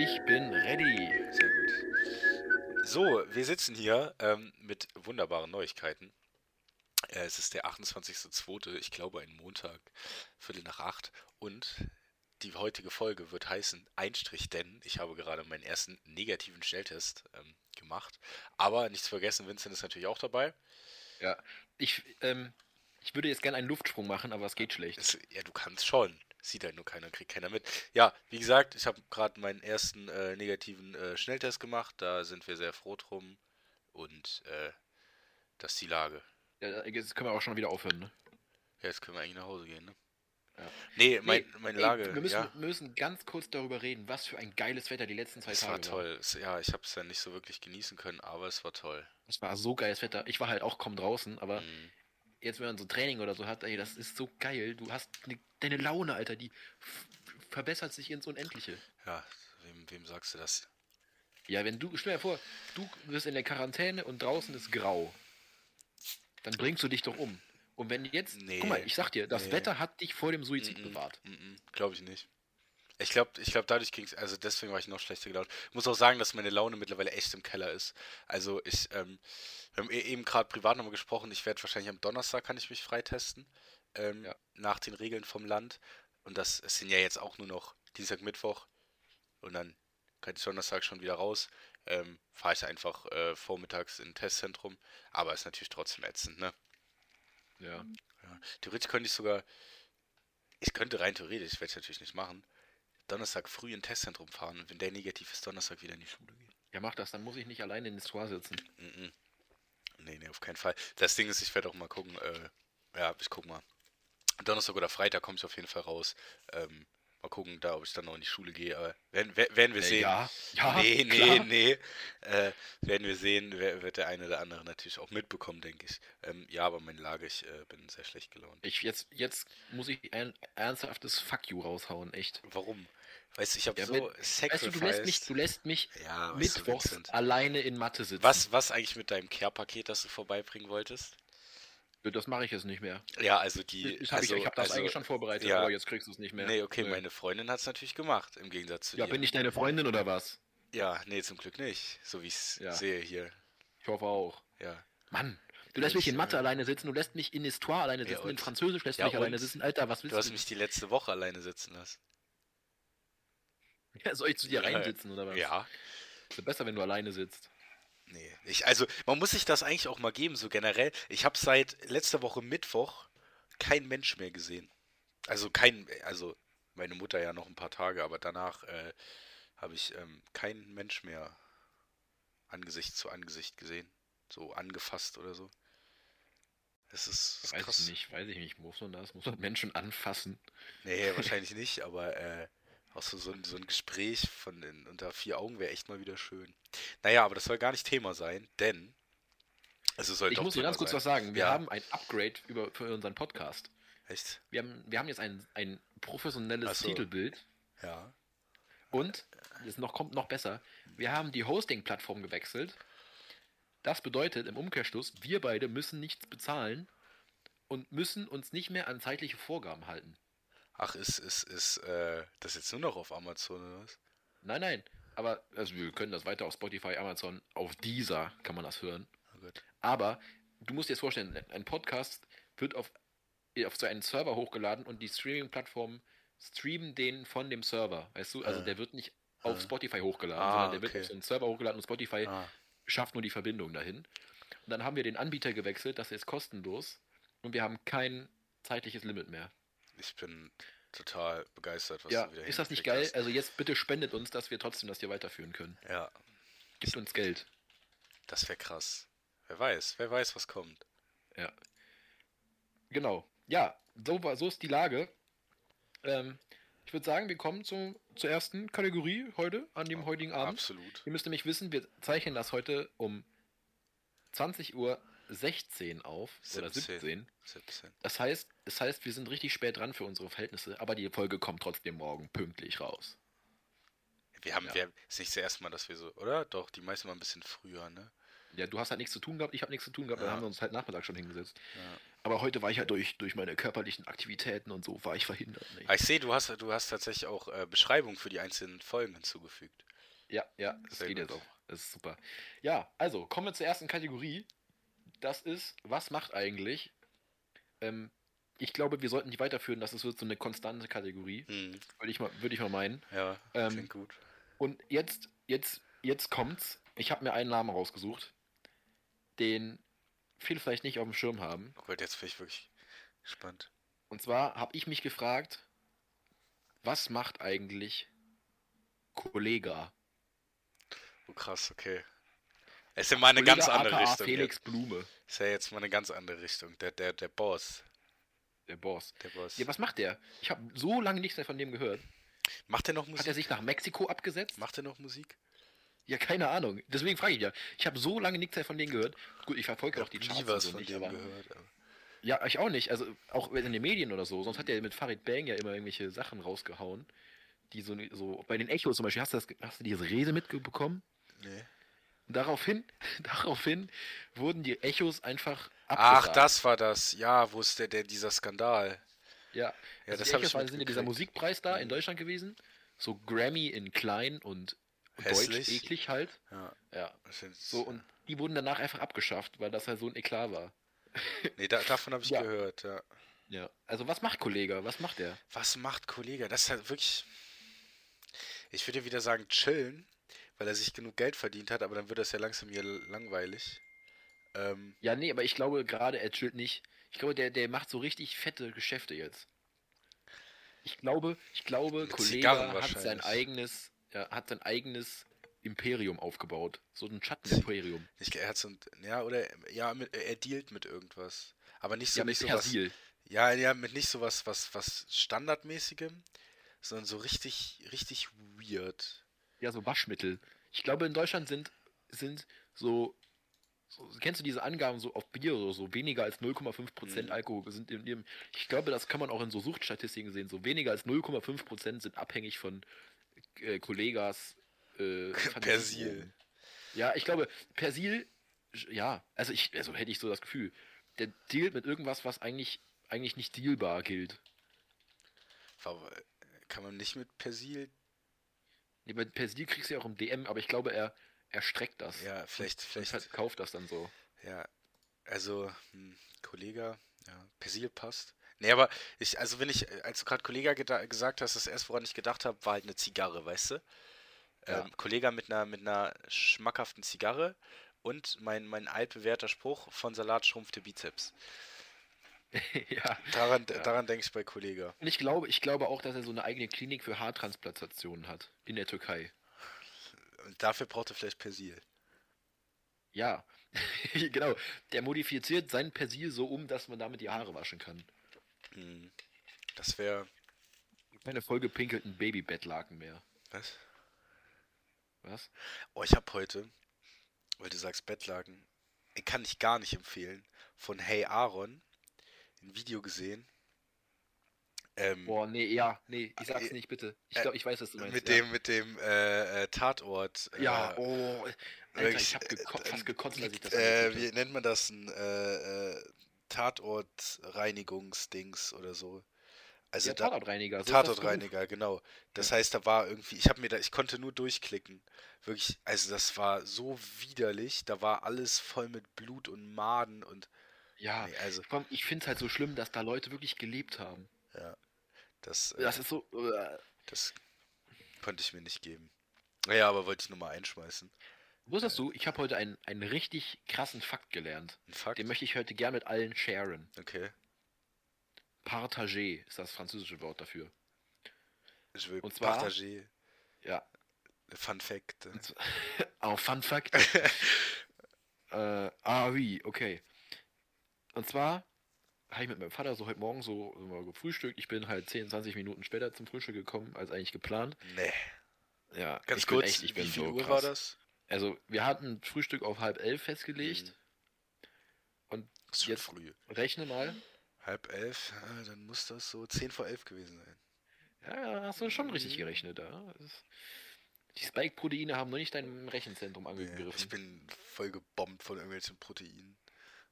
Ich bin ready. Sehr gut. So, wir sitzen hier ähm, mit wunderbaren Neuigkeiten. Äh, es ist der 28.02., ich glaube ein Montag, Viertel nach acht. Und die heutige Folge wird heißen Einstrich, denn ich habe gerade meinen ersten negativen Schnelltest ähm, gemacht. Aber nichts vergessen, Vincent ist natürlich auch dabei. Ja, ich, ähm, ich würde jetzt gerne einen Luftsprung machen, aber es geht schlecht. Es, ja, du kannst schon. Sieht halt nur keiner, kriegt keiner mit. Ja, wie gesagt, ich habe gerade meinen ersten äh, negativen äh, Schnelltest gemacht. Da sind wir sehr froh drum. Und äh, das ist die Lage. Ja, jetzt können wir auch schon wieder aufhören, ne? Ja, jetzt können wir eigentlich nach Hause gehen, ne? Ja. Nee, mein, Nee, meine ey, Lage. wir müssen, ja, müssen ganz kurz darüber reden, was für ein geiles Wetter die letzten zwei es Tage war toll. Es, ja, ich habe es ja nicht so wirklich genießen können, aber es war toll. Es war so geiles Wetter. Ich war halt auch kaum draußen, aber Mhm. Jetzt, wenn man so Training oder so hat, ey, das ist so geil. Du hast ne, deine Laune, Alter, die verbessert sich ins Unendliche. Ja, wem, wem sagst du das? Ja, wenn du, stell dir vor, du wirst in der Quarantäne und draußen ist grau, dann bringst du dich doch um. Und wenn jetzt, Nee, guck mal, ich sag dir, das nee. Wetter hat dich vor dem Suizid Mhm, bewahrt. Glaube ich nicht. Ich glaube, ich glaub, dadurch ging es, also deswegen war ich noch schlechter gelaunt. Ich muss auch sagen, dass meine Laune mittlerweile echt im Keller ist. Also ich, ähm, wir haben e- eben gerade privat nochmal gesprochen, ich werde wahrscheinlich am Donnerstag kann ich mich freitesten. Ähm, Ja. Nach den Regeln vom Land. Und das sind ja jetzt auch nur noch Dienstag, Mittwoch. Und dann kann ich Donnerstag schon wieder raus. Ähm, Fahre ich einfach äh, vormittags in ein Testzentrum. Aber ist natürlich trotzdem ätzend, ne? Ja. Ja. Theoretisch könnte ich sogar, ich könnte rein theoretisch, werde ich natürlich nicht machen, Donnerstag früh in Testzentrum fahren und wenn der negativ ist, Donnerstag wieder in die Schule gehen. Ja, mach das, dann muss ich nicht alleine in den Store sitzen. Mhm. Nee, nee, auf keinen Fall. Das Ding ist, ich werde auch mal gucken, äh, ja, ich guck mal. Donnerstag oder Freitag komme ich auf jeden Fall raus. Ähm, mal gucken, da, ob ich dann noch in die Schule gehe, aber werden, wer- werden wir Äh, sehen. ja, ja, nee, nee, klar. nee. Äh, werden wir sehen, wird der eine oder andere natürlich auch mitbekommen, denke ich. Ähm, ja, aber meine Lage, ich äh, bin sehr schlecht gelaunt. Ich, jetzt, jetzt muss ich ein ernsthaftes Fuck you raushauen, echt. Warum? Weißt du, ich habe Ja, so wenn- Weißt du, du lässt mich, du lässt mich Ja, du, mittwochs Vincent. alleine in Mathe sitzen. Was, was eigentlich mit deinem Care-Paket, das du vorbeibringen wolltest? Das mache ich jetzt nicht mehr. Ja, also die. Ich habe also, ich hab das also, eigentlich schon vorbereitet, ja. aber jetzt kriegst du es nicht mehr. Nee, okay, Nö. meine Freundin hat es natürlich gemacht, im Gegensatz zu Ja, dir. bin ich deine Freundin oder was? Ja, nee, zum Glück nicht. So wie ich es Ja. sehe hier. Ich hoffe auch. Ja. Mann, du lässt mich in Mathe äh, alleine sitzen, du lässt mich in Histoire alleine Ja, sitzen, in und? Französisch lässt du Ja, mich alleine sitzen. Alter, was willst Du du? hast mich die letzte Woche alleine sitzen lassen. Ja, soll ich zu dir Ja. reinsitzen oder was? Ja. Ist besser, wenn du alleine sitzt. Nee. Ich, also, man muss sich das eigentlich auch mal geben, so generell. Ich habe seit letzter Woche Mittwoch kein Mensch mehr gesehen. Also kein, also meine Mutter ja noch ein paar Tage, aber danach äh, habe ich ähm, keinen Mensch mehr Angesicht zu Angesicht gesehen. So angefasst oder so. Das ist, das Weiß krass. ich nicht, weiß ich nicht. Muss man das? Muss man Menschen anfassen? Nee, wahrscheinlich nicht, aber äh, auch so, so, ein, so ein Gespräch von den, unter vier Augen wäre echt mal wieder schön. Naja, aber das soll gar nicht Thema sein, denn. Also soll Ich muss Thema ganz kurz sein. was sagen. Wir Ja. haben ein Upgrade über, für unseren Podcast. Echt? Wir haben, wir haben jetzt ein, ein professionelles so. Titelbild Ja. und es noch, kommt noch besser. Wir haben die Hosting-Plattform gewechselt. Das bedeutet im Umkehrschluss, wir beide müssen nichts bezahlen und müssen uns nicht mehr an zeitliche Vorgaben halten. Ach, ist, ist, ist, äh, das jetzt nur noch auf Amazon oder was? Nein, nein. Aber also wir können das weiter auf Spotify, Amazon, auf dieser kann man das hören. Oh. Aber du musst dir jetzt vorstellen, ein Podcast wird auf, auf so einen Server hochgeladen und die Streaming-Plattformen streamen den von dem Server. Weißt du? Also Ah. der wird nicht auf Ah. Spotify hochgeladen, Ah, sondern der wird okay. auf so einen Server hochgeladen und Spotify Ah, schafft nur die Verbindung dahin. Und dann haben wir den Anbieter gewechselt, das ist kostenlos und wir haben kein zeitliches Limit mehr. Ich bin total begeistert, was ja, du wieder ist das nicht geil? Also jetzt bitte spendet uns, dass wir trotzdem das hier weiterführen können. hast. Ja, Gibt uns Geld. das wäre krass. Wer weiß, wer weiß, was kommt. Ja. Genau. Ja, so, war, so ist die Lage. Ähm, ich würde sagen, wir kommen zu, zur ersten Kategorie heute, an dem heutigen Abend. Absolut. Ihr müsst nämlich wissen, wir zeichnen das heute um 20 Uhr 16 auf oder 17. 17. Das heißt, das heißt, wir sind richtig spät dran für unsere Verhältnisse, aber die Folge kommt trotzdem morgen pünktlich raus. Wir haben, Ja. wir, ist nicht das erste Mal, dass wir so, oder? Doch, die meisten mal ein bisschen früher, ne? Ja, du hast halt nichts zu tun gehabt, ich habe nichts zu tun gehabt, dann Ja. haben wir uns halt Nachmittag schon hingesetzt. Ja. Aber heute war ich halt durch, durch meine körperlichen Aktivitäten und so war ich verhindert. Ne? Ah, ich sehe, du hast, du hast tatsächlich auch äh, Beschreibungen für die einzelnen Folgen hinzugefügt. Ja, ja, das Sehr geht gut. jetzt auch. Das ist super. Ja, also kommen wir zur ersten Kategorie. Das ist, was macht eigentlich? Ähm, ich glaube, wir sollten nicht weiterführen, das ist so eine konstante Kategorie. Hm, Würde ich mal, würde ich mal meinen. ja, Ähm, klingt gut. Und jetzt, jetzt, jetzt kommt's. Ich habe mir einen Namen rausgesucht, den viele vielleicht nicht auf dem Schirm haben. Oh Gott, jetzt bin ich wirklich gespannt. Und zwar habe ich mich gefragt, was macht eigentlich Kollega? Oh krass, okay. Es ist ja mal eine Kollega ganz andere aka Richtung. Felix. Blume, Ist ja jetzt mal eine ganz andere Richtung. Der, der, der Boss. Der Boss. Der Boss. Ja, was macht der? Ich habe so lange nichts mehr von dem gehört. Macht er noch Hat Musik? er sich nach Mexiko abgesetzt? Macht er noch Musik? Ja, keine Ahnung. Deswegen frage ich ja. Ich habe so lange nichts mehr von denen gehört. Gut, ich verfolge auch die Charts nie was so von nicht, dem aber gehört. Aber. Ja, ich auch nicht. Also auch in den Medien oder so. Sonst hat er mit Farid Bang ja immer irgendwelche Sachen rausgehauen. Die so, so bei den Echos zum Beispiel, hast du, das, hast du diese Rede mitbekommen? Nee. Daraufhin, daraufhin wurden die Echos einfach Ach, abgesagt. das war das. Ja, wo ist der, der dieser Skandal? Ja, Ja, also das habe Echos ich sind ja dieser. Musikpreis da in Mhm. Deutschland gewesen. So Grammy in klein und deutsch Hässlich. eklig halt. Ja. Ja. So, und die wurden danach einfach abgeschafft, weil das halt so ein Eklat war. Nee, da, davon habe ich Ja. gehört, ja. Ja. Also was macht Kollege? Was macht der? Was macht Kollege? Das ist halt wirklich. Ich würde wieder sagen, chillen, weil er sich genug Geld verdient hat, aber dann wird das ja langsam hier langweilig. Ähm, Ja, nee, aber ich glaube gerade, er chillt nicht. Ich glaube, der, der macht so richtig fette Geschäfte jetzt. Ich glaube, ich glaube, Kollege hat sein eigenes, ja, hat sein eigenes Imperium aufgebaut. So ein Schattenimperium. ich, er hat so ein. Ja, oder. Ja, mit, er dealt mit irgendwas. Aber nicht so Ja, mit nicht so was. Ja, ja, mit nicht so was, was, was Standardmäßigem, sondern so richtig, richtig weird. Ja, so Waschmittel. Ich glaube, in Deutschland sind, sind so, so, kennst du diese Angaben so auf Bier oder so, weniger als 0,5% Mhm. Alkohol sind in dem, ich glaube, das kann man auch in so Suchtstatistiken sehen, so weniger als 0,5% sind abhängig von äh, Kollegas äh, Persil. Ja, ich glaube, Persil, ja, also ich, also hätte ich so das Gefühl, der dealt mit irgendwas, was eigentlich, eigentlich nicht dealbar gilt. Aber kann man nicht mit Persil. Nee, bei Persil kriegst du ja auch im DM, aber ich glaube, er, er streckt das. Ja, vielleicht, Und vielleicht. verkauft das dann so. Ja, also, hm, Kollege, ja, Persil passt. Nee, aber ich, also wenn ich, als du gerade Kollege gesagt hast, das erste, woran ich gedacht habe, war halt eine Zigarre, weißt du? Ja. Ähm, Kollege mit einer, mit einer schmackhaften Zigarre und mein, mein altbewährter Spruch, von Salat schrumpfte Bizeps. ja. Daran, Ja. daran denke ich bei Kollege. Und ich glaube, ich glaube auch, dass er so eine eigene Klinik für Haartransplantationen hat. In der Türkei. Und dafür braucht er vielleicht Persil. Ja. genau. Der modifiziert sein Persil so um, dass man damit die Haare waschen kann. Hm. Das wäre, Keine vollgepinkelten Babybettlaken mehr. was? Was? Oh, ich habe heute, weil du sagst Bettlaken, ich kann ich gar nicht empfehlen, von Hey Aaron ein Video gesehen. Ähm, Boah, nee, ja, nee, ich sag's Äh, nicht, bitte. Ich äh, glaube, ich weiß, was du meinst. mit ja. dem, mit dem äh, äh, Tatort. Ja, äh, oh. Alter, ich hab geko äh, fast gekotzt, als ich das äh, Wie nennt man das? Ein äh, äh, Tatortreinigungsdings oder so. Also Ja, da, Tatortreiniger. So. Tatortreiniger, genau. Das heißt, da war irgendwie, ich habe mir da, ich konnte nur durchklicken. Wirklich, also das war so widerlich. Da war alles voll mit Blut und Maden und Ja, nee, also komm, ich find's halt so schlimm, dass da Leute wirklich gelebt haben. das, äh, Das ist so. Äh, das konnte ich mir nicht geben. Naja, aber wollte ich nur mal einschmeißen. Wusstest du, ich habe heute einen, einen richtig krassen Fakt gelernt. Ein Fakt. Den möchte ich heute gern mit allen sharen. Okay. Partager ist das französische Wort dafür. Ich will Und zwar- partager. Ja. Fun Fact. Zwar- oh, Fun Fact. äh, ah, wie, okay. Und zwar habe ich mit meinem Vater so heute Morgen so, so mal gefrühstückt. Ich bin halt 10, 20 Minuten später zum Frühstück gekommen, als eigentlich geplant. Nee. Ja, Ganz ich bin kurz, echt, ich bin wie viel so Uhr krass. war das? Also, wir hatten Frühstück auf halb elf festgelegt. Das ist schon Jetzt- früh. Rechne mal. Halb elf, ah, dann muss das so zehn vor elf gewesen sein. Ja, ja, hast du schon richtig gerechnet. Ja. Das Die Spike-Proteine haben noch nicht dein Rechenzentrum Nee, angegriffen. ich bin voll gebombt von irgendwelchen Proteinen.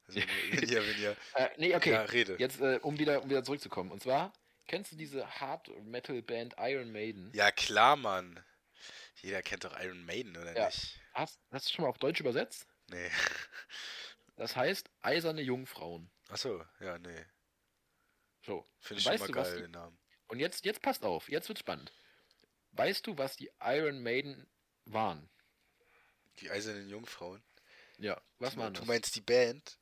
Also wenn, wenn ihr, wenn ihr, Äh, nee, okay. ja, rede. Jetzt, äh, um, wieder, um wieder zurückzukommen. Und zwar, kennst du diese Hard Metal Band Iron Maiden? Ja, klar, Mann. Jeder kennt doch Iron Maiden, oder Ja. nicht? Hast, hast du schon mal auf Deutsch übersetzt? Nee. Das heißt eiserne Jungfrauen. Achso, ja, nee. So. Finde ich Weißt schon du, mal geil, die- den Namen. Und jetzt, jetzt passt auf, jetzt wird spannend. Weißt du, was die Iron Maiden waren? Die Eisernen Jungfrauen. Ja, was du, waren du das? meinst die Band?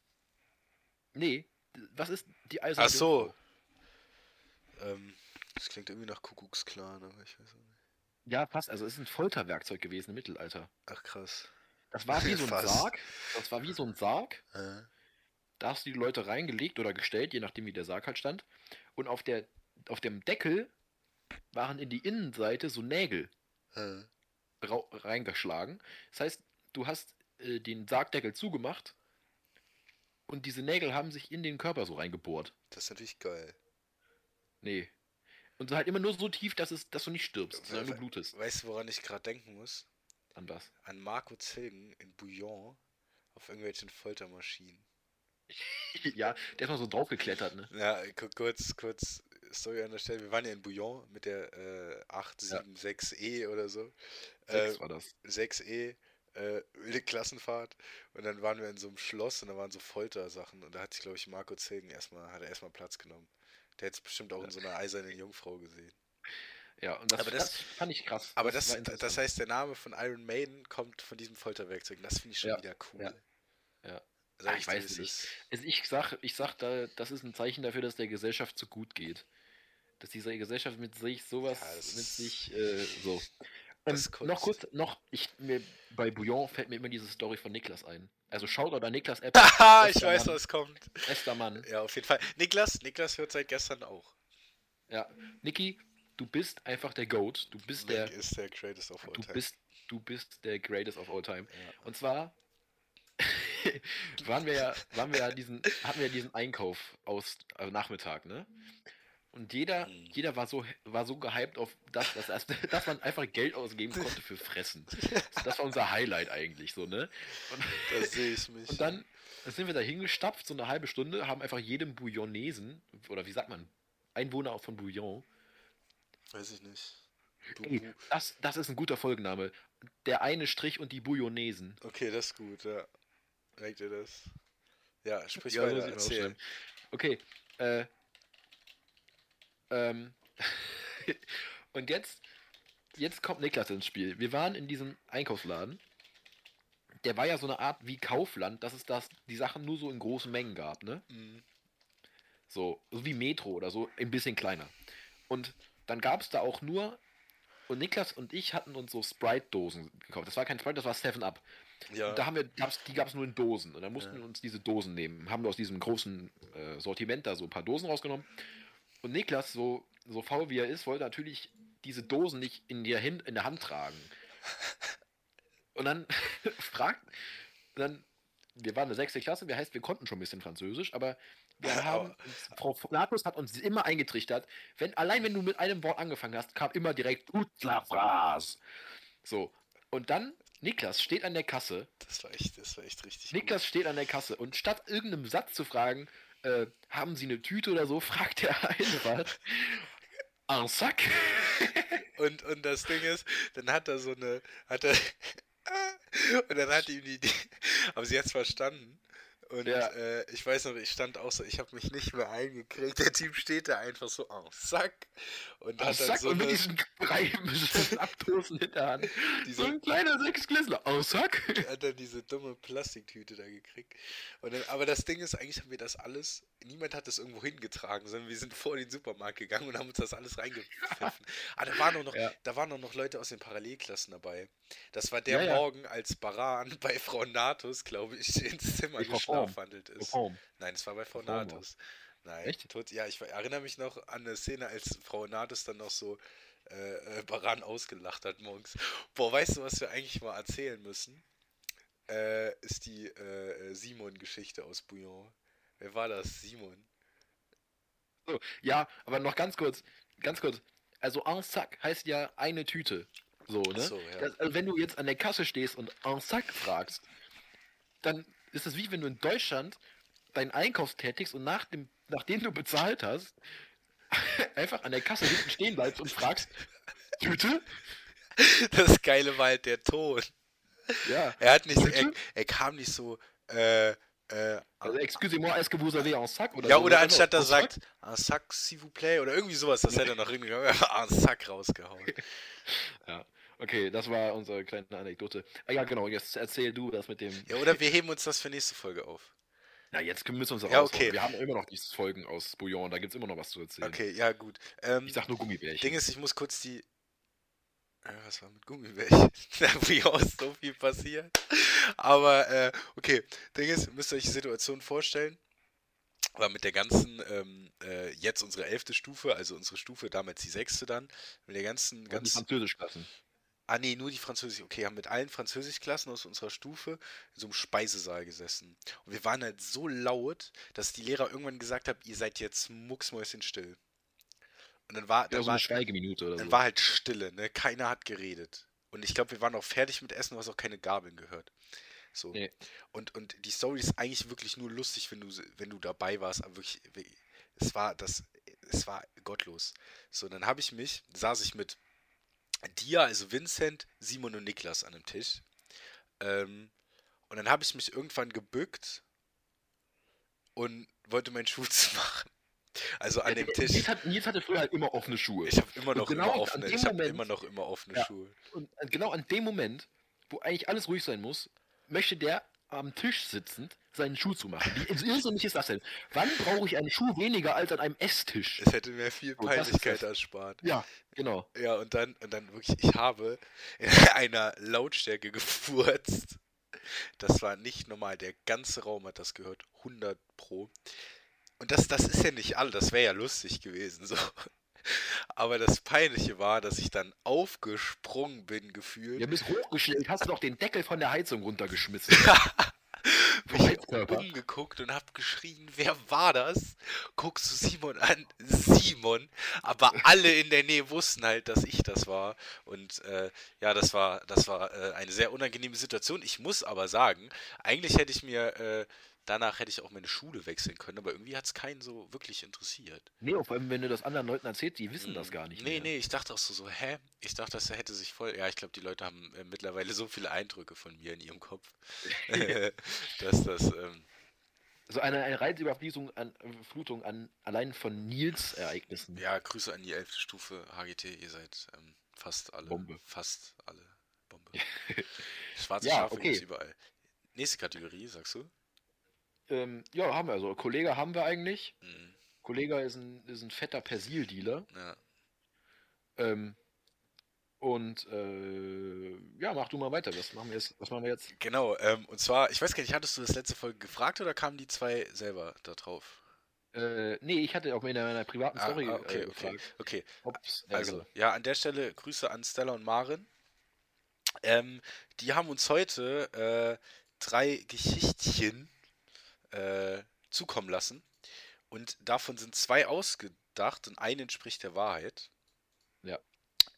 Nee, was ist die eiserne Ach so. Ähm, das klingt irgendwie nach Kuckucksklan, aber ich weiß auch nicht. Ja, passt. Also es ist ein Folterwerkzeug gewesen im Mittelalter. Ach krass. Das war wie so ein Fast. Sarg. Das war wie so ein Sarg. Äh, Da hast du die Leute reingelegt oder gestellt, je nachdem wie der Sarg halt stand. Und auf der auf dem Deckel waren in die Innenseite so Nägel äh. reingeschlagen. Das heißt, du hast äh, den Sargdeckel zugemacht und diese Nägel haben sich in den Körper so reingebohrt. Das ist natürlich geil. Nee. Und so halt immer nur so tief, dass, es, dass du nicht stirbst, sondern du blutest. Weißt du, woran ich gerade denken muss? An was? An Marco Zilgen in Bouillon auf irgendwelchen Foltermaschinen. ja, der ist mal so draufgeklettert, ne? Ja, ku- kurz, kurz Story an der Stelle. Wir waren ja in Bouillon mit der äh, 876E oder so. Äh, Sechs war das. 6E, äh, wilde Klassenfahrt. Und dann waren wir in so einem Schloss und da waren so Foltersachen. Und da hat sich, glaube ich, Marco Zilgen erstmal, hat er erstmal Platz genommen. Der hätte es bestimmt auch in so einer eisernen Jungfrau gesehen. Ja, und das, Aber das- das fand ich krass. Aber das, das, interessant. heißt, der Name von Iron Maiden kommt von diesem Folterwerkzeug. Das finde ich schon Ja, wieder cool. ja, ja. Sag Ah, ich weiß es nicht. Also ich sag, ich sag da, das ist ein Zeichen dafür, dass der Gesellschaft zu gut geht. Dass diese Gesellschaft mit sich sowas, Ja, das mit sich, äh, so. Und Kunst. noch kurz, noch, ich, mir, bei Bouillon fällt mir immer diese Story von Niklas ein. Also schaut oder Niklas App. Haha, ich weiß, Mann, was kommt. Bester Mann. Ja, auf jeden Fall. Niklas, Niklas hört seit gestern auch. Ja. Niki, du bist einfach der Goat. Du bist der, Nick ist der greatest of all du time. bist, du bist der greatest of all time. Ja. Und zwar waren wir ja, waren wir ja diesen, hatten wir ja diesen Einkauf aus also Nachmittag, ne? Und jeder, Mhm. jeder war so, war so gehypt auf das, dass, dass, dass man einfach Geld ausgeben konnte für Fressen. Das war unser Highlight eigentlich, so, ne? Und, Da sehe ich mich. und dann sind wir da hingestapft, so eine halbe Stunde, haben einfach jedem Bouillonesen, oder wie sagt man, Einwohner von Bouillon, Weiß ich nicht. Ey, das, das ist ein guter Folgenname. Der eine Strich und die Bouillonesen. Okay, das ist gut, ja. Merkt ihr das? Ja, sprich Ja, weiter, sieht man erzähl. aufschreiben. Okay, äh, ähm, und jetzt, jetzt kommt Niklas ins Spiel. Wir waren in diesem Einkaufsladen. Der war ja so eine Art wie Kaufland, dass es das, die Sachen nur so in großen Mengen gab, ne? Mhm. So, so wie Metro oder so, ein bisschen kleiner. Und dann gab es da auch nur, und Niklas und ich hatten uns so Sprite-Dosen gekauft. Das war kein Sprite, das war 7-Up. Ja, Und da haben wir, gab's, die gab es nur in Dosen. Und dann mussten Ja. wir uns diese Dosen nehmen. Haben wir aus diesem großen äh, Sortiment da so ein paar Dosen rausgenommen. Und Niklas, so, so faul wie er ist, wollte natürlich diese Dosen nicht in der, Hin in der Hand tragen. Und dann fragt, dann, wir waren eine sechste Klasse, wir heißt, wir konnten schon ein bisschen Französisch, aber wir haben, Frau Natus hat uns immer eingetrichtert, wenn, allein wenn du mit einem Wort angefangen hast, kam immer direkt toute la phrase. So. Und dann, Niklas steht an der Kasse das war echt, das war echt richtig Niklas steht an der Kasse und statt irgendeinem Satz zu fragen, äh, haben Sie eine Tüte oder so, fragt er einfach, un sac? gut. Und, und das Ding ist, dann hat er so eine, hat er, und dann hat ihm die, die aber sie hat es verstanden. Und Ja. äh, ich weiß noch, ich stand auch so, ich habe mich nicht mehr eingekriegt. Der Typ steht da einfach so am Sack und Un hat dann sac so und mit eine, diesen Reiben Abtosen in der Hand. diese, So ein kleiner Sechsklässler, un sac? hat dann diese dumme Plastiktüte da gekriegt. Und dann, aber das Ding ist, eigentlich haben wir das alles, niemand hat das irgendwo hingetragen, sondern wir sind vor den Supermarkt gegangen und haben uns das alles reingepfiffen. ah, da waren, auch noch, Ja. da waren auch noch Leute aus den Parallelklassen dabei. Das war der Ja. Morgen, als Baran bei Frau Natus, glaube ich, ins Zimmer Bei Form. geschlafwandelt ist. Reform. Nein, es war bei Frau Form Natus. Nein, Echt? Tot, ja, ich erinnere mich noch an eine Szene, als Frau Natus dann noch so äh, äh, Baran ausgelacht hat morgens. Boah, weißt du, was wir eigentlich mal erzählen müssen? Äh, ist die äh, Simon-Geschichte aus Bouillon. Wer war das? Simon. So, ja, aber noch ganz kurz, ganz kurz. Also un sac heißt ja eine Tüte. So, ne? So, ja. das, also wenn du jetzt an der Kasse stehst und un sac fragst, dann ist es wie wenn du in Deutschland deinen Einkauf tätigst und nach dem, nachdem du bezahlt hast, einfach an der Kasse hinten stehen bleibst und fragst, Tüte? Das Geile war halt der Ton. Ja. Er hat nicht, er, Bitte? er kam nicht so, äh, äh, Also, excusez-moi, est-ce que vous avez un sac? Oder ja, so. oder anstatt er sagt, un sac, s'il vous plaît, oder irgendwie sowas, das hätte er noch hingegangen, er un sac rausgehauen. Ja. Okay, das war unsere kleine Anekdote. Ah, ja, genau, jetzt erzähl du das mit dem. Ja, oder wir heben uns das für nächste Folge auf. Na, jetzt müssen wir uns Ja, raushauen. okay. Wir haben immer noch diese Folgen aus Bouillon, da gibt es immer noch was zu erzählen. Okay, ja, gut. Ähm, Ich sag nur Gummibärchen. Ding ist, ich muss kurz die. Was war mit Gummibärchen? Da wie ist so viel passiert. Aber, äh, okay. Ding ist, ihr müsst euch die Situation vorstellen. War mit der ganzen, ähm, äh, jetzt unsere elfte Stufe, also unsere Stufe, damals die sechste dann, mit der ganzen, Und die ganz. Französischklassen. Ah, nee, nur die Französisch. Okay, haben mit allen Französischklassen aus unserer Stufe in so einem Speisesaal gesessen. Und wir waren halt so laut, dass die Lehrer irgendwann gesagt haben, ihr seid jetzt mucksmäuschenstill. Und dann war, Ja, dann so war, eine Schweigeminute oder dann so. war halt Stille, ne? Keiner hat geredet. Und ich glaube, wir waren auch fertig mit Essen, du hast auch keine Gabeln gehört. So. Nee. Und, und die Story ist eigentlich wirklich nur lustig, wenn du, wenn du dabei warst. Aber wirklich, wirklich, es war das, es war gottlos. So, dann habe ich mich, saß ich mit dir, also Vincent, Simon und Niklas an einem Tisch. Ähm, und dann habe ich mich irgendwann gebückt und wollte meinen Schuh zumachen. Also an dem Tisch. Nils, hat, Nils hatte früher halt immer offene Schuhe. Ich habe immer noch genau immer offene, dem ich habe Moment- immer noch immer offene Ja. Schuhe. Und genau an dem Moment, wo eigentlich alles ruhig sein muss, möchte der am Tisch sitzend seinen Schuh zumachen. Wie irrsinnig ist das denn? Wann brauche ich einen Schuh weniger als an einem Esstisch? Es hätte mir viel Oh, Peinlichkeit erspart. Ja, genau. Ja, und dann, und dann wirklich, ich habe in einer Lautstärke gefurzt. Das war nicht normal. Der ganze Raum hat das gehört. 100 pro. Und das, das ist ja nicht all, das wäre ja lustig gewesen, so. Aber das Peinliche war, dass ich dann aufgesprungen bin, gefühlt. Ja, bist hochgestellt, hast du doch den Deckel von der Heizung runtergeschmissen. mich Heizkörper. umgeguckt und hab geschrien, wer war das? Guckst du Simon an, Simon, aber alle in der Nähe wussten halt, dass ich das war und äh, ja, das war, das war äh, eine sehr unangenehme Situation. Ich muss aber sagen, eigentlich hätte ich mir, äh, danach hätte ich auch meine Schule wechseln können, aber irgendwie hat es keinen so wirklich interessiert. Nee, vor allem, wenn du das anderen Leuten erzählst, die wissen das gar nicht. Nee, mehr. nee, ich dachte auch so, so, hä? Ich dachte, das hätte sich voll. Ja, ich glaube, die Leute haben äh, mittlerweile so viele Eindrücke von mir in ihrem Kopf, dass das. Ähm, So eine, eine Reizüberflutung an, Flutung an allein von Nils Ereignissen. ja, Grüße an die 11. Stufe HGT, ihr seid ähm, fast alle. Bombe. Fast alle Bombe. Schwarze Ja, Schafe okay. überall. Nächste Kategorie, sagst du? Ähm, ja, haben wir. Also, Kollege haben wir eigentlich. Mhm. Kollege ist ein, ist ein fetter Persil-Dealer. Ja. Ähm, und äh, ja, mach du mal weiter. Was machen wir jetzt? Was machen wir jetzt? Genau, ähm, und zwar, ich weiß gar nicht, hattest du das letzte Folge gefragt oder kamen die zwei selber da drauf? Äh, nee, ich hatte auch in meiner privaten Ah, Story ah, okay, äh, okay, gefragt. okay. ja, Also, genau. ja, an der Stelle Grüße an Stella und Maren. Ähm, die haben uns heute äh, drei Geschichtchen äh, zukommen lassen. Und davon sind zwei ausgedacht und eine entspricht der Wahrheit. Ja.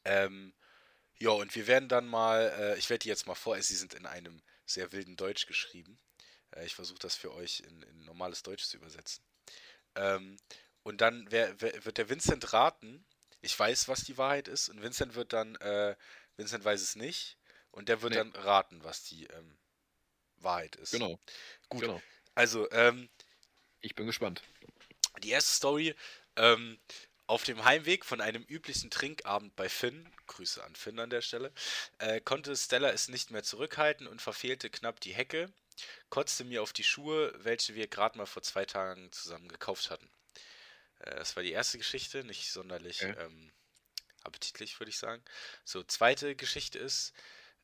Ähm, ja, und wir werden dann mal, äh, ich werde die jetzt mal vor, sie sind in einem sehr wilden Deutsch geschrieben. Äh, ich versuche das für euch in, in normales Deutsch zu übersetzen. Ähm, und dann wer, wer, wird der Vincent raten, ich weiß, was die Wahrheit ist, und Vincent wird dann, äh, Vincent weiß es nicht, und der wird Nee. dann raten, was die ähm, Wahrheit ist. Genau. Gut. Genau. Also, ähm, Ich bin gespannt. die erste Story, ähm, auf dem Heimweg von einem üblichen Trinkabend bei Finn, Grüße an Finn an der Stelle, äh, konnte Stella es nicht mehr zurückhalten und verfehlte knapp die Hecke, kotzte mir auf die Schuhe, welche wir gerade mal vor zwei Tagen zusammen gekauft hatten. Äh, das war die erste Geschichte, nicht sonderlich Okay. ähm, appetitlich, würde ich sagen. So, zweite Geschichte ist,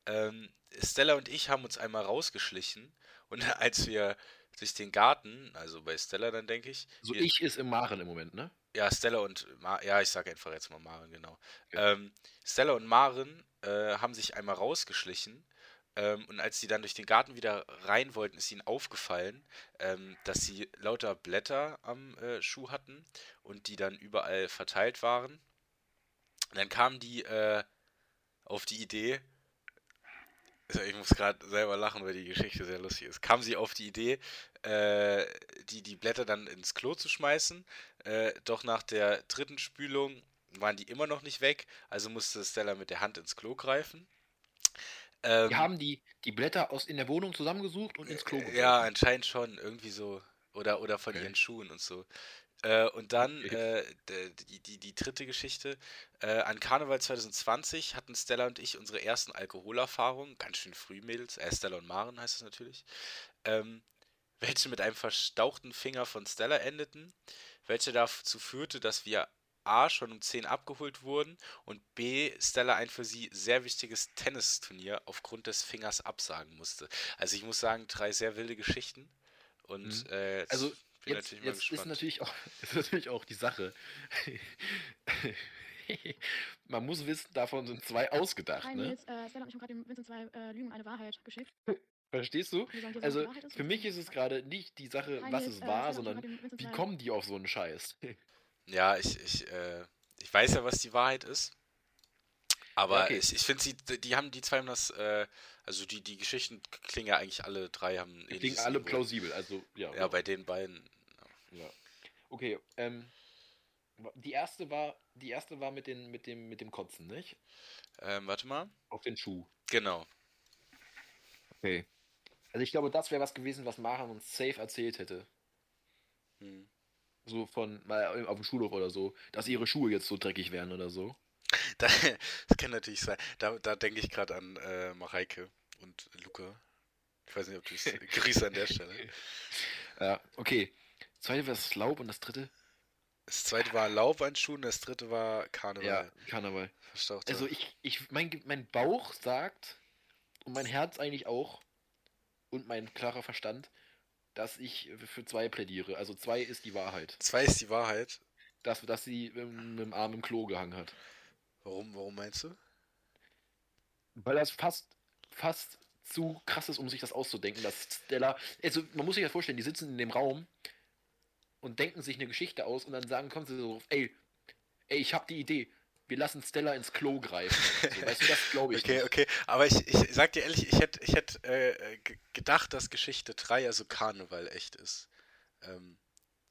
ähm, Stella und ich haben uns einmal rausgeschlichen und als wir durch den Garten, also bei Stella dann denke ich, So, ich ist im Maren im Moment, ne? ja, Stella und Mar ja, ich sage einfach jetzt mal Maren, genau. Ja. Ähm, Stella und Maren äh, haben sich einmal rausgeschlichen ähm, und als sie dann durch den Garten wieder rein wollten, ist ihnen aufgefallen, ähm, dass sie lauter Blätter am äh, Schuh hatten und die dann überall verteilt waren. Und dann kamen die äh, auf die Idee, ich muss gerade selber lachen, weil die Geschichte sehr lustig ist. Kamen sie auf die Idee, äh, die, die Blätter dann ins Klo zu schmeißen. Äh, doch nach der dritten Spülung waren die immer noch nicht weg, also musste Stella mit der Hand ins Klo greifen. Ähm, die haben die, die Blätter aus in der Wohnung zusammengesucht und ins Klo geworfen. Ja, anscheinend schon, irgendwie so. Oder, oder von okay. ihren Schuhen und so. Äh, und dann äh, die, die, die dritte Geschichte. Äh, an Karneval 2020 hatten Stella und ich unsere ersten Alkoholerfahrungen. Ganz schön früh, Mädels. Äh, Stella und Maren heißt es natürlich. Ähm, welche mit einem verstauchten Finger von Stella endeten. Welche dazu führte, dass wir A schon um 10 abgeholt wurden und B Stella ein für sie sehr wichtiges Tennisturnier aufgrund des Fingers absagen musste. Also ich muss sagen, drei sehr wilde Geschichten. Und mhm. äh, also jetzt, jetzt ist, natürlich auch, ist natürlich auch die Sache. Man muss wissen, davon sind zwei ausgedacht. Hi, ne? Nils, äh, Stella und ich haben gerade dem Vincent zwei äh, Lügen und eine Wahrheit geschickt. Verstehst du? Also für mich ist es gerade nicht die Sache, was es äh, war, sondern wie kommen die auf so einen Scheiß? Ja, ich, ich, äh, ich weiß ja, was die Wahrheit ist. Aber okay. ich, ich finde, sie, die haben die zwei haben das, äh, also die, die Geschichten klingen ja eigentlich alle drei haben. Die klingen alle Niveau. plausibel, also ja. Ja, bei den beiden. Ja. Okay, ähm, die erste war, die erste war mit, den, mit, dem, mit dem Kotzen, nicht? Ähm, warte mal. Auf den Schuh. Genau. Okay. Also ich glaube, das wäre was gewesen, was Maran uns safe erzählt hätte. Hm. So von, mal auf dem Schulhof oder so, dass ihre Schuhe jetzt so dreckig wären oder so. Da, das kann natürlich sein. Da, da denke ich gerade an äh, Mareike und Luca. Ich weiß nicht, ob du es Grüße an der Stelle. Ja, okay. Das zweite war das Laub und das dritte? Das zweite war Laub an Schuhen, das dritte war Karneval. Ja, Karneval. Verstaucht. Also ich, ich, mein, mein Bauch sagt und mein Herz eigentlich auch und mein klarer Verstand, dass ich für zwei plädiere. Also zwei ist die Wahrheit. Zwei ist die Wahrheit. Dass, dass sie mit dem Arm im Klo gehangen hat. Warum, warum meinst du? Weil das fast, fast zu krass ist, um sich das auszudenken, dass Stella. Also man muss sich ja vorstellen, die sitzen in dem Raum und denken sich eine Geschichte aus und dann sagen, kommen sie so, ey, ey, ich hab die Idee wir lassen Stella ins Klo greifen. So, weißt du, das glaube ich. Okay, nicht. okay. Aber ich, ich sag dir ehrlich, ich hätte ich hätt, äh, gedacht, dass Geschichte 3, also Karneval, echt ist. Ähm,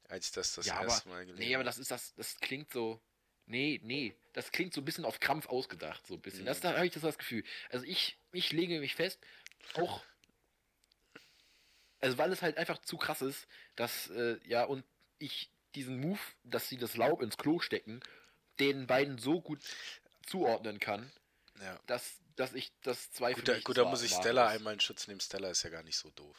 als ich das das ja, erste aber, Mal gelesen Nee, aber das ist das, das klingt so. Nee, nee. Das klingt so ein bisschen auf Krampf ausgedacht, so ein bisschen. Mhm. Das, da habe ich das, das Gefühl. Also ich, ich lege mich fest, auch. Also weil es halt einfach zu krass ist, dass, äh, ja, und ich diesen Move, dass sie das Laub ins Klo stecken den beiden so gut zuordnen kann, ja. dass, dass ich das zweifle. Gut, da, gut, da muss ich Stella einmal in Schutz nehmen. Stella ist ja gar nicht so doof.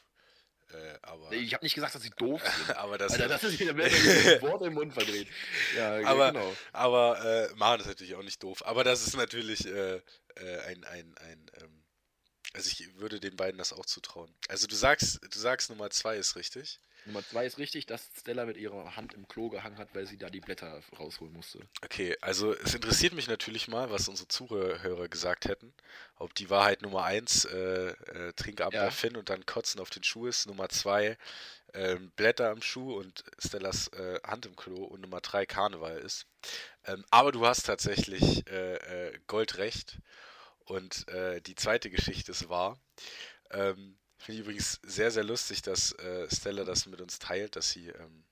Äh, aber ich habe nicht gesagt, dass sie doof sind. aber das, Alter, das ist wieder Wort im Mund verdreht. Ja, aber, genau. Aber äh, Maren ist natürlich auch nicht doof. Aber das ist natürlich äh, äh, ein, ein, ein ähm, also ich würde den beiden das auch zutrauen. Also du sagst, du sagst Nummer zwei ist richtig. Nummer zwei ist richtig, dass Stella mit ihrer Hand im Klo gehangen hat, weil sie da die Blätter rausholen musste. Okay, also es interessiert mich natürlich mal, was unsere Zuhörer gesagt hätten. Ob die Wahrheit Nummer eins äh, äh, Trinkabend ja. Finn und dann Kotzen auf den Schuh ist. Nummer zwei äh, Blätter am Schuh und Stellas äh, Hand im Klo. Und Nummer drei Karneval ist. Ähm, aber du hast tatsächlich äh, äh, Goldrecht. Und äh, die zweite Geschichte ist wahr. Ähm, Finde ich übrigens sehr, sehr lustig, dass äh, Stella das mit uns teilt, dass sie ähm,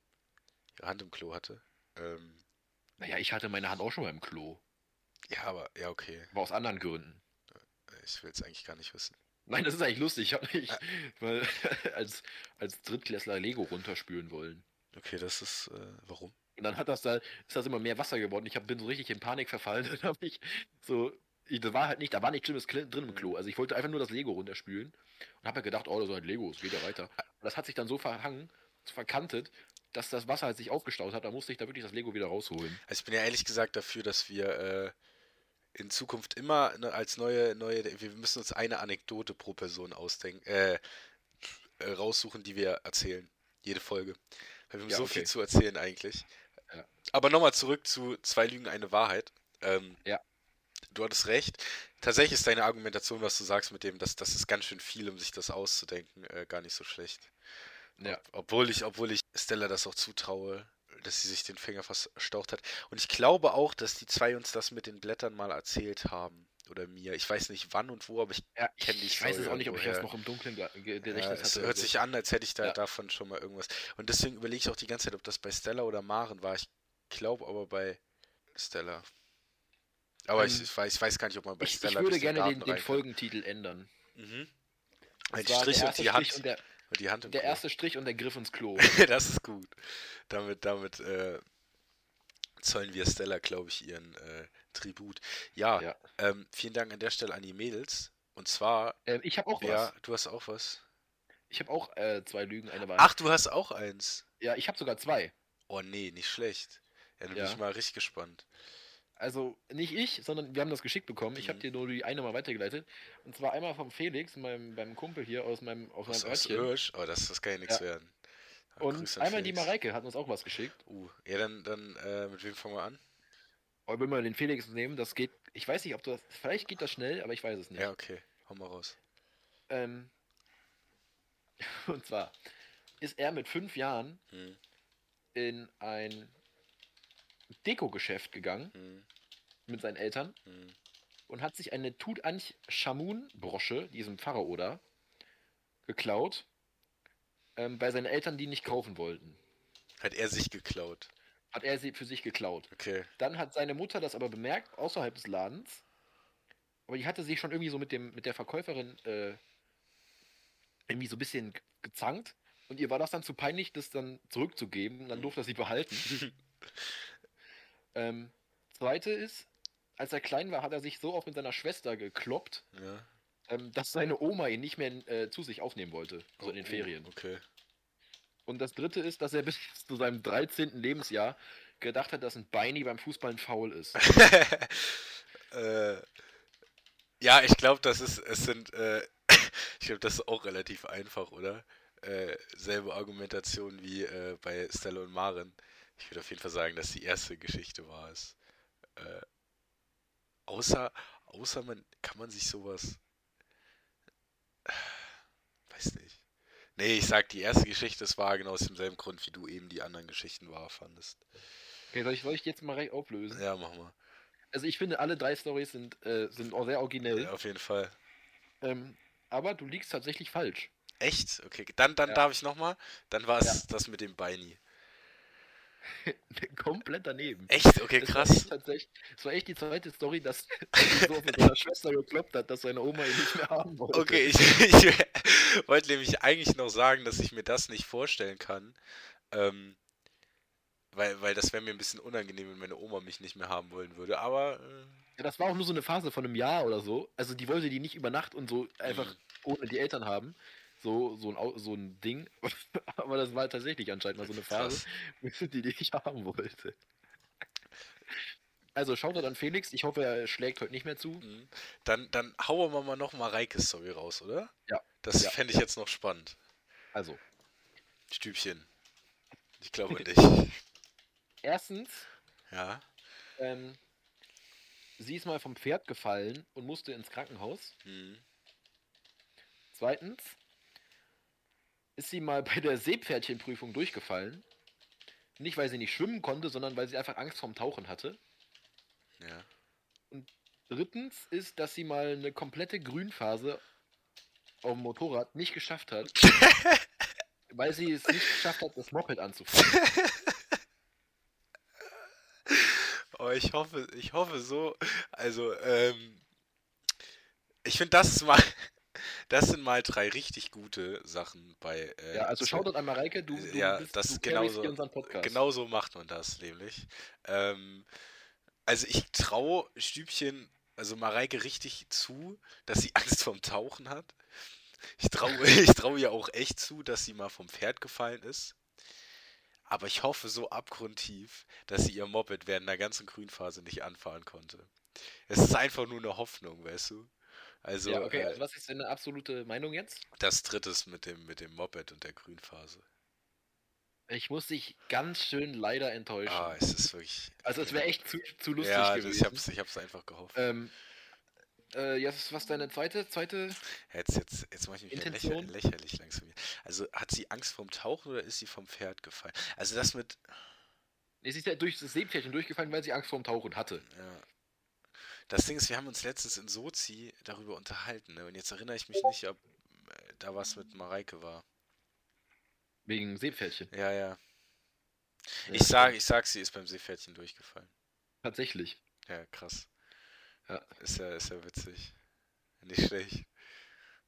ihre Hand im Klo hatte. Ähm, naja, ich hatte meine Hand auch schon mal im Klo. Ja, aber, ja, okay. Aber aus anderen Gründen. Äh, ich will es eigentlich gar nicht wissen. Nein, das ist eigentlich lustig. Ich habe nicht mal als, als Drittklässler Lego runterspülen wollen. Okay, das ist, äh, warum? Und dann hat das da, ist das immer mehr Wasser geworden. Ich hab, bin so richtig in Panik verfallen. Dann habe ich so das war halt nicht, da war nichts Schlimmes drin im Klo. Also ich wollte einfach nur das Lego runterspülen und habe mir gedacht, oh, das ist halt Lego, es geht ja weiter. Und das hat sich dann so verhangen, so verkantet, dass das Wasser halt sich aufgestaut hat. Da musste ich da wirklich das Lego wieder rausholen. Also ich bin ja ehrlich gesagt dafür, dass wir äh, in Zukunft immer ne, als neue, neue, wir müssen uns eine Anekdote pro Person ausdenken, äh, äh, raussuchen, die wir erzählen. Jede Folge. Weil wir haben ja, so okay. viel zu erzählen eigentlich. Ja. Aber nochmal zurück zu zwei Lügen, eine Wahrheit. Ähm, ja du hattest recht. Tatsächlich ist deine Argumentation, was du sagst mit dem, dass das ist ganz schön viel, um sich das auszudenken, äh, gar nicht so schlecht. Ja. Ob, obwohl ich, obwohl ich Stella das auch zutraue, dass sie sich den Finger verstaucht hat. Und ich glaube auch, dass die zwei uns das mit den Blättern mal erzählt haben. Oder mir. Ich weiß nicht wann und wo, aber ich ja, kenne die Ich weiß es auch nicht, ob ich das noch im Dunkeln Gedächtnis ja, es hatte. hört so. sich an, als hätte ich da ja. davon schon mal irgendwas. Und deswegen überlege ich auch die ganze Zeit, ob das bei Stella oder Maren war. Ich glaube aber bei Stella. Aber Ähm, ich, weiß, ich weiß gar nicht, ob man bei Ich, ich Stella würde bis die gerne den, den. Folgentitel ändern. Mhm. Und Ein Strich der und erste die Hand. Strich und der, und die Hand der Klo. erste Strich und der Griff ins Klo. das ist gut. Damit, damit äh, zollen wir Stella, glaube ich, ihren äh, Tribut. Ja, Ja. Ähm, vielen Dank an der Stelle an die Mädels. Und zwar, Ähm, ich habe auch was. ja, du hast auch was. Ich habe auch äh, zwei Lügen, eine Wahrheit. Ach, du hast auch eins. Ja, ich habe sogar zwei. Oh nee, nicht schlecht. Ja, da bin Ja. ich mal richtig gespannt. Also nicht ich, sondern wir haben das geschickt bekommen. Ich habe Mhm. dir nur die eine mal weitergeleitet. Und zwar einmal vom Felix, meinem, meinem Kumpel hier aus meinem, aus Aus, meinem aus Örtchen. Irsch? Oh, das, das kann ja nichts Ja. werden. Ja, Und Grüße an einmal die Felix. Mareike hat uns auch was geschickt. Uh, ja, dann, dann äh, mit wem fangen wir an? Aber wenn wir den Felix nehmen, das geht. Ich weiß nicht, ob das. Vielleicht geht das schnell, aber ich weiß es nicht. Ja, okay. Hau mal raus. Ähm, und zwar ist er mit fünf Jahren Hm, in ein Deko-Geschäft gegangen hm, mit seinen Eltern hm. und hat sich eine Tutanchamun-Brosche, diesem Pharao da, geklaut, ähm, weil seine Eltern die nicht kaufen wollten. Hat er sich geklaut. Hat er sie für sich geklaut. Okay. Dann hat seine Mutter das aber bemerkt, außerhalb des Ladens. Aber die hatte sich schon irgendwie so mit, dem, mit der Verkäuferin äh, irgendwie so ein bisschen ge- gezankt. Und ihr war das dann zu peinlich, das dann zurückzugeben. Und dann durfte er sie behalten. ähm, zweite ist, als er klein war, hat er sich so oft mit seiner Schwester gekloppt, Ja. ähm, dass seine Oma ihn nicht mehr äh, zu sich aufnehmen wollte. So in den Oh, Ferien. Okay. Und das dritte ist, dass er bis zu seinem 13. Lebensjahr gedacht hat, dass ein Beini beim Fußball ein Foul ist. äh, ja, ich glaube, das ist, es sind, äh, ich glaube, das ist auch relativ einfach, oder? Äh, selbe Argumentation wie äh, bei Stella und Maren. Ich würde auf jeden Fall sagen, dass die erste Geschichte war es. Äh, außer, außer man, kann man sich sowas, weiß nicht. Nee, ich sag, die erste Geschichte, es war genau aus demselben Grund, wie du eben die anderen Geschichten wahr fandest. Okay, soll ich, soll ich jetzt mal recht auflösen? Ja, mach mal. Also ich finde, alle drei Stories sind, äh, sind auch sehr originell. Ja, auf jeden Fall. Ähm, aber du liegst tatsächlich falsch. Echt? Okay, dann, dann Ja. darf ich nochmal. Dann war es Ja. das mit dem Beini. Komplett daneben. Echt? Okay, Das war krass. echt tatsächlich, das war echt die zweite Story, dass dass er so mit seiner Schwester gekloppt hat, dass seine Oma ihn nicht mehr haben wollte. Okay, ich, ich wollte nämlich eigentlich noch sagen, dass ich mir das nicht vorstellen kann. Ähm, weil, weil das wäre mir ein bisschen unangenehm, wenn meine Oma mich nicht mehr haben wollen würde. Aber äh, Ja, das war auch nur so eine Phase von einem Jahr oder so. Also die wollte die nicht über Nacht und so einfach Mhm. ohne die Eltern haben. So, so, ein, so ein Ding. Aber das war tatsächlich anscheinend mal so eine Phase, sie die nicht haben wollte. Also schaut dann Felix. Ich hoffe, er schlägt heute nicht mehr zu. Mhm. Dann, dann hauen wir mal noch mal Reikes Story raus, oder? Ja. Das Ja. fände ich jetzt noch spannend. Also, Stübchen. Ich glaube an dich. erstens, Ja. ähm, sie ist mal vom Pferd gefallen und musste ins Krankenhaus. Mhm. Zweitens ist sie mal bei der Seepferdchenprüfung durchgefallen. Nicht, weil sie nicht schwimmen konnte, sondern weil sie einfach Angst vorm Tauchen hatte. Ja. Drittens ist, dass sie mal eine komplette Grünphase auf dem Motorrad nicht geschafft hat. weil sie es nicht geschafft hat, das Moped anzufahren. Oh, ich hoffe, ich hoffe so. Also, ähm, ich finde, das mal, das sind mal drei richtig gute Sachen bei. Äh, Ja, also. Shoutout an Mareike, du, du, Ja, bist, das du genauso- unseren Podcast. Genau so macht man das nämlich. Ähm, also ich traue Stübchen, also Mareike richtig zu, dass sie Angst vorm Tauchen hat. Ich traue ich trau ihr auch echt zu, dass sie mal vom Pferd gefallen ist. Aber ich hoffe so abgrundtief, dass sie ihr Moped während der ganzen Grünphase nicht anfahren konnte. Es ist einfach nur eine Hoffnung, weißt du? Also ja, okay, äh, also was ist deine absolute Meinung jetzt? das drittes mit dem, mit dem Moped und der Grünphase. Ich muss dich ganz schön leider enttäuschen. Ah, es ist wirklich. also es wäre echt zu, zu lustig ja, gewesen. ich hab's, ich hab's einfach gehofft. Ähm, äh, jetzt, was deine zweite, zweite? Jetzt, jetzt, jetzt mache ich mich lächer, lächerlich langsam. hier. Also hat sie Angst vorm Tauchen oder ist sie vom Pferd gefallen? Also das mit. Sie ist ja durch das Seepferdchen durchgefallen, weil sie Angst vor dem Tauchen hatte. Ja. Das Ding ist, wir haben uns letztens in Sozi darüber unterhalten. Ne? Und jetzt erinnere ich mich nicht, ob äh, da was mit Mareike war. Wegen Seepferdchen. Ja, ja. Ich sag, ich sag, sie ist beim Seepferdchen durchgefallen. Tatsächlich. Ja, krass. Ja. Ist ja, ist ja witzig. Nicht schlecht.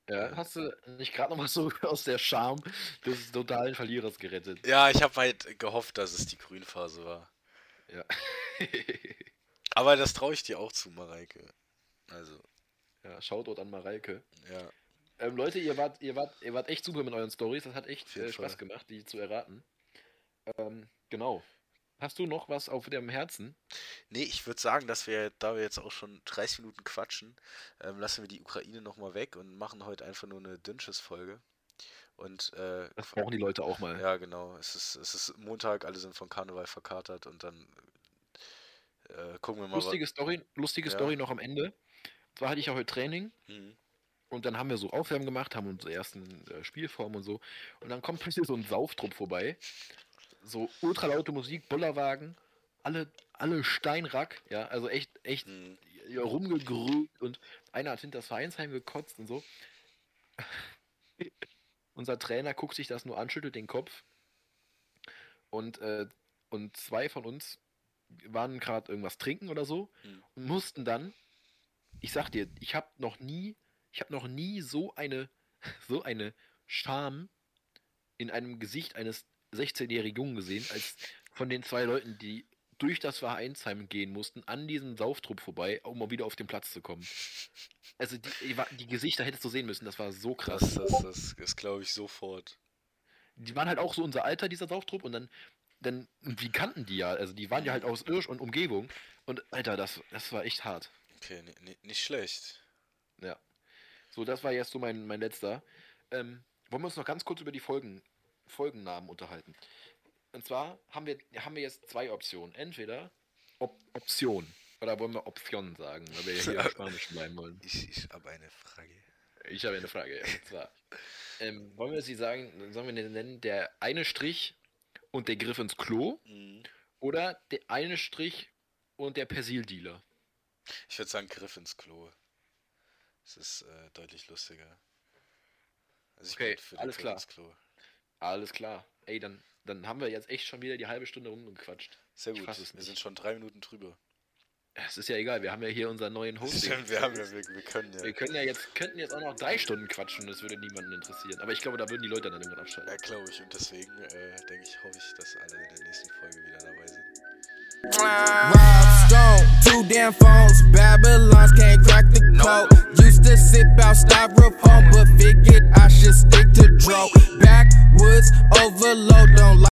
Ja, hast du nicht gerade noch mal so aus der Scham des totalen Verlierers gerettet? Ja, ich habe halt gehofft, dass es die Grünphase war. Ja. Aber das traue ich dir auch zu, Mareike. Also, ja, Shoutout an Mareike. ja. Ähm, Leute, ihr wart, ihr, wart, ihr wart echt super mit euren Stories. Das hat echt äh, Spaß gemacht, die zu erraten. Ähm, genau. Hast du noch was auf dem Herzen? Nee, ich würde sagen, dass wir, da wir jetzt auch schon 30 Minuten quatschen, ähm, lassen wir die Ukraine nochmal weg und machen heute einfach nur eine Dünnsches-Folge. Und äh, Das brauchen die Leute auch mal. ja, genau. Es ist, es ist Montag, alle sind von Karneval verkatert und dann äh, gucken wir mal. Lustige Story, lustige Ja. Story noch am Ende. Zwar hatte ich ja heute Training Mhm. und dann haben wir so Aufwärmen gemacht, haben unsere ersten äh, Spielformen und so. Und dann kommt plötzlich so ein Sauftrupp vorbei. So ultralaute Musik, Bollerwagen, alle, alle Steinrack, ja, also echt, echt Mhm. ja, rumgegrüht und einer hat hinter das Vereinsheim gekotzt und so. Unser Trainer guckt sich das nur an, schüttelt den Kopf. Und, äh, und zwei von uns waren gerade irgendwas trinken oder so Mhm. und mussten dann, ich sag dir, ich habe noch nie, ich habe noch nie so eine, so eine Scham in einem Gesicht eines 16-jährigen Jungen gesehen, als von den zwei Leuten, die durch das Vereinsheim gehen mussten, an diesem Sauftrupp vorbei, um mal wieder auf den Platz zu kommen. Also die, die, Gesichter hättest du sehen müssen, das war so krass. Das, das, das, das glaube ich sofort. Die waren halt auch so unser Alter, dieser Sauftrupp, und dann, und die kannten die ja, also die waren ja halt aus Irsch und Umgebung. Und Alter, das, das war echt hart. Okay, ni- ni- nicht schlecht. Ja. So, das war jetzt so mein, mein letzter. Ähm, wollen wir uns noch ganz kurz über die Folgen, Folgennamen unterhalten? Und zwar haben wir, haben wir jetzt zwei Optionen. Entweder Op Option. Oder wollen wir Option sagen, weil wir ja hier Spanisch bleiben wollen. Ich, ich habe eine Frage. Ich habe eine Frage. Ja. Und zwar, ähm, wollen wir sie sagen, sollen wir den nennen, der eine Strich und der Griff ins Klo? Mhm. Oder der eine Strich und der Persildealer? Ich würde sagen, Griff ins Klo. Es ist äh, deutlich lustiger. Also ich Okay, alles klar. ins Klo. Alles klar. Ey, dann, dann haben wir jetzt echt schon wieder die halbe Stunde rumgequatscht. Sehr gut. Wir sind schon drei Minuten drüber. Es ist ja egal, wir haben ja hier unseren neuen Hosting. Stimmt, wir, haben ja, wir, wir können ja. Wir können ja jetzt, könnten jetzt auch noch drei Stunden quatschen, das würde niemanden interessieren. Aber ich glaube, da würden die Leute dann irgendwann abschalten. Ja, glaube ich. Und deswegen äh, denke ich, hoffe ich, dass alle in der nächsten Folge wieder dabei sind. Rob Stone, two damn phones. Babylons can't crack the code. Used to sip out styrofoam, but figured I should stick to dro. Backwoods overload, don't like.